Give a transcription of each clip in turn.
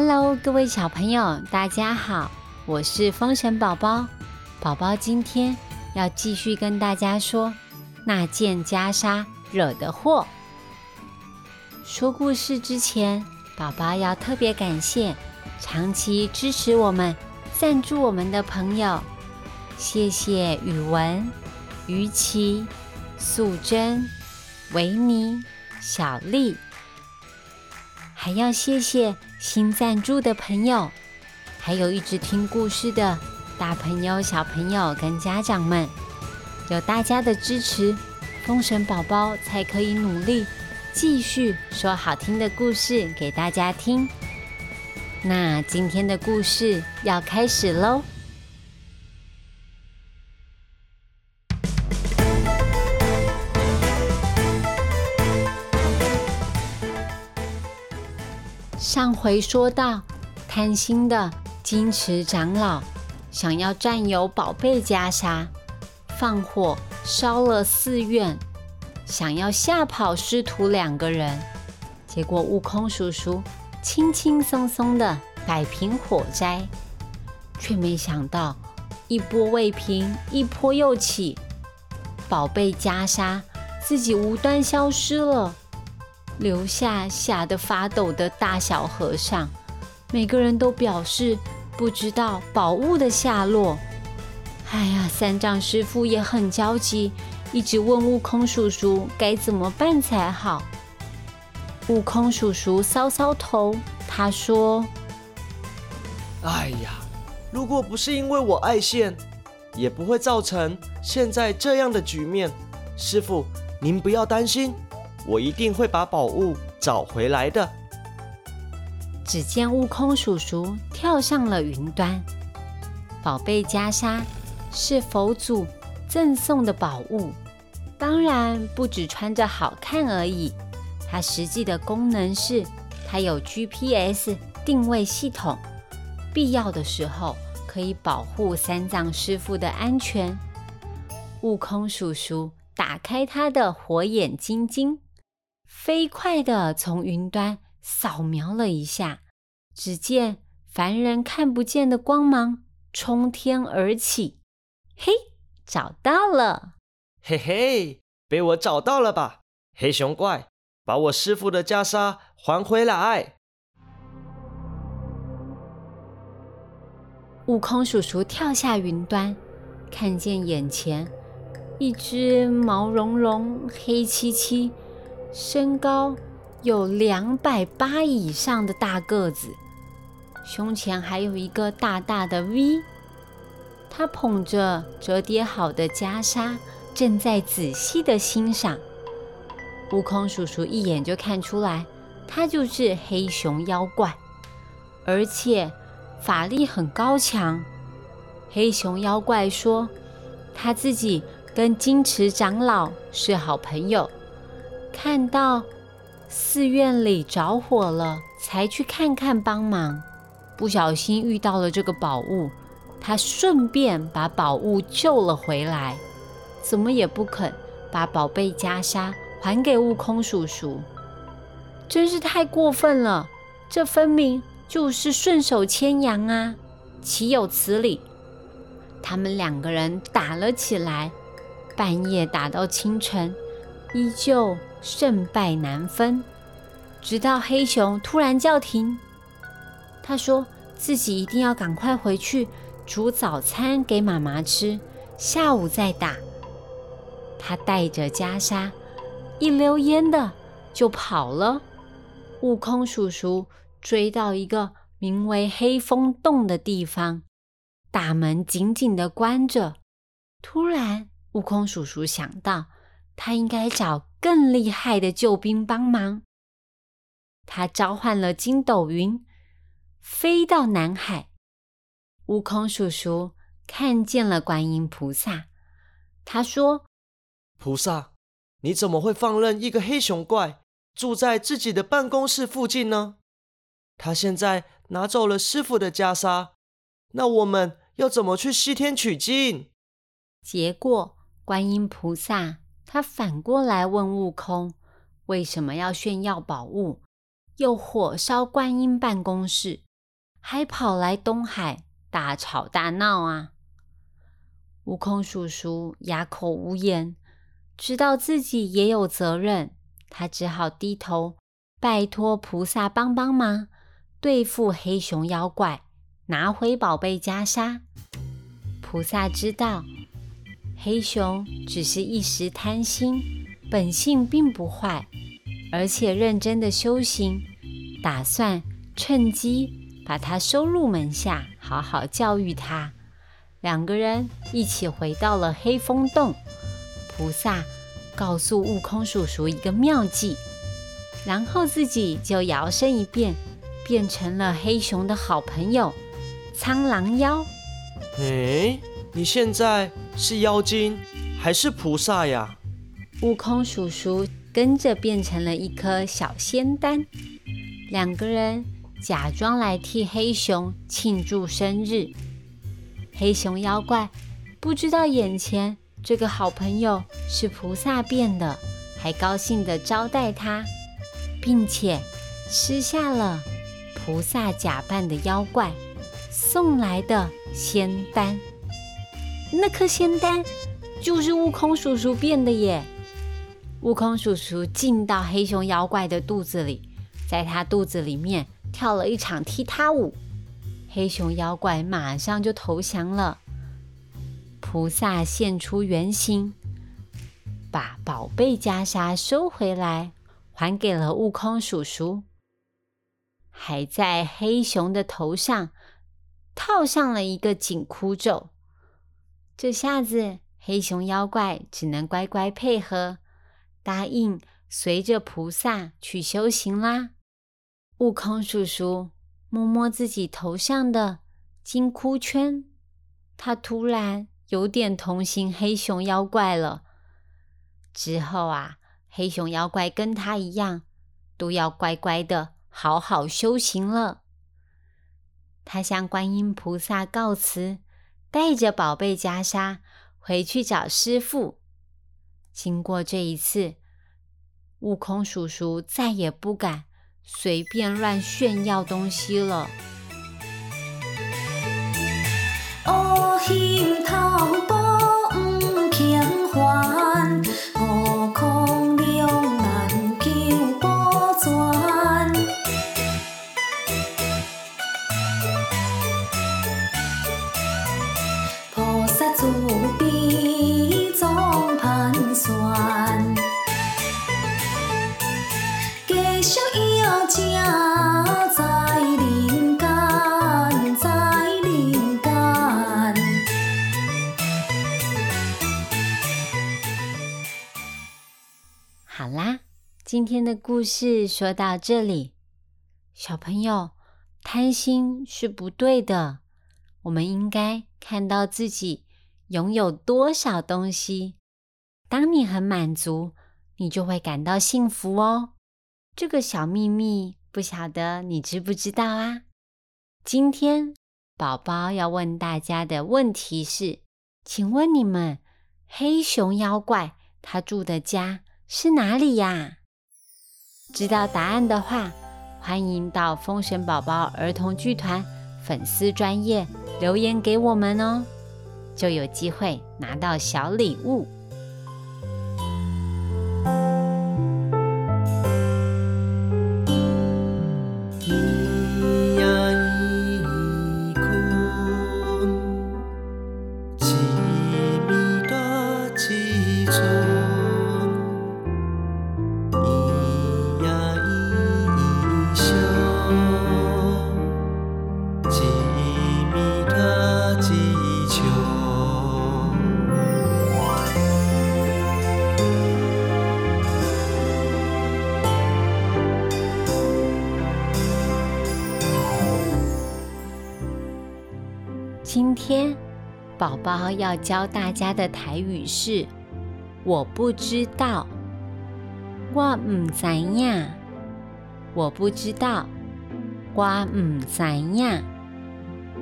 Hello，各位小朋友，大家好，我是风神宝宝。宝宝今天要继续跟大家说那件袈裟惹的祸。说故事之前，宝宝要特别感谢长期支持我们、赞助我们的朋友，谢谢宇文、于琪、素贞、维尼、小丽，还要谢谢新赞助的朋友，还有一直听故事的大朋友、小朋友跟家长们，有大家的支持，风神宝宝才可以努力。继续说好听的故事给大家听。那今天的故事要开始喽。上回说到，贪心的金池长老想要占有宝贝袈裟，放火烧了寺院。想要吓跑师徒两个人，结果悟空叔叔轻轻松松的摆平火灾，却没想到一波未平，一波又起，宝贝袈裟自己无端消失了，留下吓得发抖的大小和尚，每个人都表示不知道宝物的下落。哎呀，三藏师傅也很焦急。一直问悟空叔叔该怎么办才好。悟空叔叔搔搔头，他说：“哎呀，如果不是因为我爱现，也不会造成现在这样的局面。师傅，您不要担心，我一定会把宝物找回来的。”只见悟空叔叔跳上了云端，宝贝袈裟是佛祖。赠送的宝物，当然不只穿着好看而已。它实际的功能是，它有 GPS 定位系统，必要的时候可以保护三藏师傅的安全。悟空叔叔打开他的火眼金睛，飞快的从云端扫描了一下，只见凡人看不见的光芒冲天而起，嘿！找到了，嘿嘿，被我找到了吧？黑熊怪，把我师傅的袈裟还回来！悟空叔叔跳下云端，看见眼前一只毛茸茸、黑漆漆、身高有两百八以上的大个子，胸前还有一个大大的 V。他捧着折叠好的袈裟，正在仔细的欣赏。悟空叔叔一眼就看出来，他就是黑熊妖怪，而且法力很高强。黑熊妖怪说，他自己跟金池长老是好朋友，看到寺院里着火了，才去看看帮忙，不小心遇到了这个宝物。他顺便把宝物救了回来，怎么也不肯把宝贝袈裟还给悟空叔叔，真是太过分了！这分明就是顺手牵羊啊，岂有此理！他们两个人打了起来，半夜打到清晨，依旧胜败难分，直到黑熊突然叫停，他说自己一定要赶快回去。煮早餐给妈妈吃，下午再打。他带着袈裟，一溜烟的就跑了。悟空叔叔追到一个名为黑风洞的地方，大门紧紧的关着。突然，悟空叔叔想到，他应该找更厉害的救兵帮忙。他召唤了筋斗云，飞到南海。悟空叔叔看见了观音菩萨，他说：“菩萨，你怎么会放任一个黑熊怪住在自己的办公室附近呢？他现在拿走了师傅的袈裟，那我们要怎么去西天取经？”结果，观音菩萨他反过来问悟空：“为什么要炫耀宝物，又火烧观音办公室？还跑来东海大吵大闹啊！悟空叔叔哑口无言，知道自己也有责任，他只好低头拜托菩萨帮帮忙，对付黑熊妖怪，拿回宝贝袈裟。菩萨知道黑熊只是一时贪心，本性并不坏，而且认真的修行，打算趁机把他收入门下，好好教育他。两个人一起回到了黑风洞。菩萨告诉悟空叔叔一个妙计，然后自己就摇身一变，变成了黑熊的好朋友苍狼妖。哎，你现在是妖精还是菩萨呀？悟空叔叔跟着变成了一颗小仙丹，两个人假装来替黑熊庆祝生日。黑熊妖怪不知道眼前这个好朋友是菩萨变的，还高兴地招待他，并且吃下了菩萨假扮的妖怪送来的仙丹。那颗仙丹就是悟空叔叔变的耶！悟空叔叔进到黑熊妖怪的肚子里，在他肚子里面跳了一场踢踏舞。黑熊妖怪马上就投降了。菩萨现出原形，把宝贝袈裟收回来，还给了悟空叔叔，还在黑熊的头上套上了一个紧箍咒。这下子，黑熊妖怪只能乖乖配合，答应随着菩萨去修行啦。悟空叔叔。摸摸自己头上的金箍圈，他突然有点同情黑熊妖怪了。之后啊，黑熊妖怪跟他一样，都要乖乖的好好修行了。他向观音菩萨告辞，带着宝贝袈裟回去找师傅。经过这一次，悟空叔叔再也不敢。随便乱炫耀东西了哦。今天的故事说到这里，小朋友，贪心是不对的。我们应该看到自己拥有多少东西，当你很满足，你就会感到幸福哦。这个小秘密，不晓得你知不知道啊？今天宝宝要问大家的问题是：请问你们，黑熊妖怪他住的家是哪里呀？知道答案的话，欢迎到风神宝宝儿童剧团粉丝专业留言给我们哦，就有机会拿到小礼物。今天宝宝要教大家的台语是“我不知道”，我唔知呀，我不知道，我唔知呀。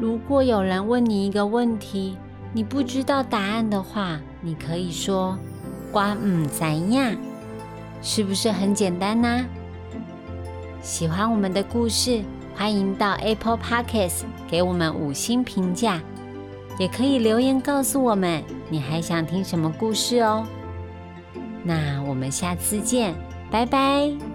如果有人问你一个问题，你不知道答案的话，你可以说“我唔知呀”，是不是很简单呢？喜欢我们的故事，欢迎到 Apple Podcast 给我们五星评价，也可以留言告诉我们你还想听什么故事哦。那我们下次见，拜拜。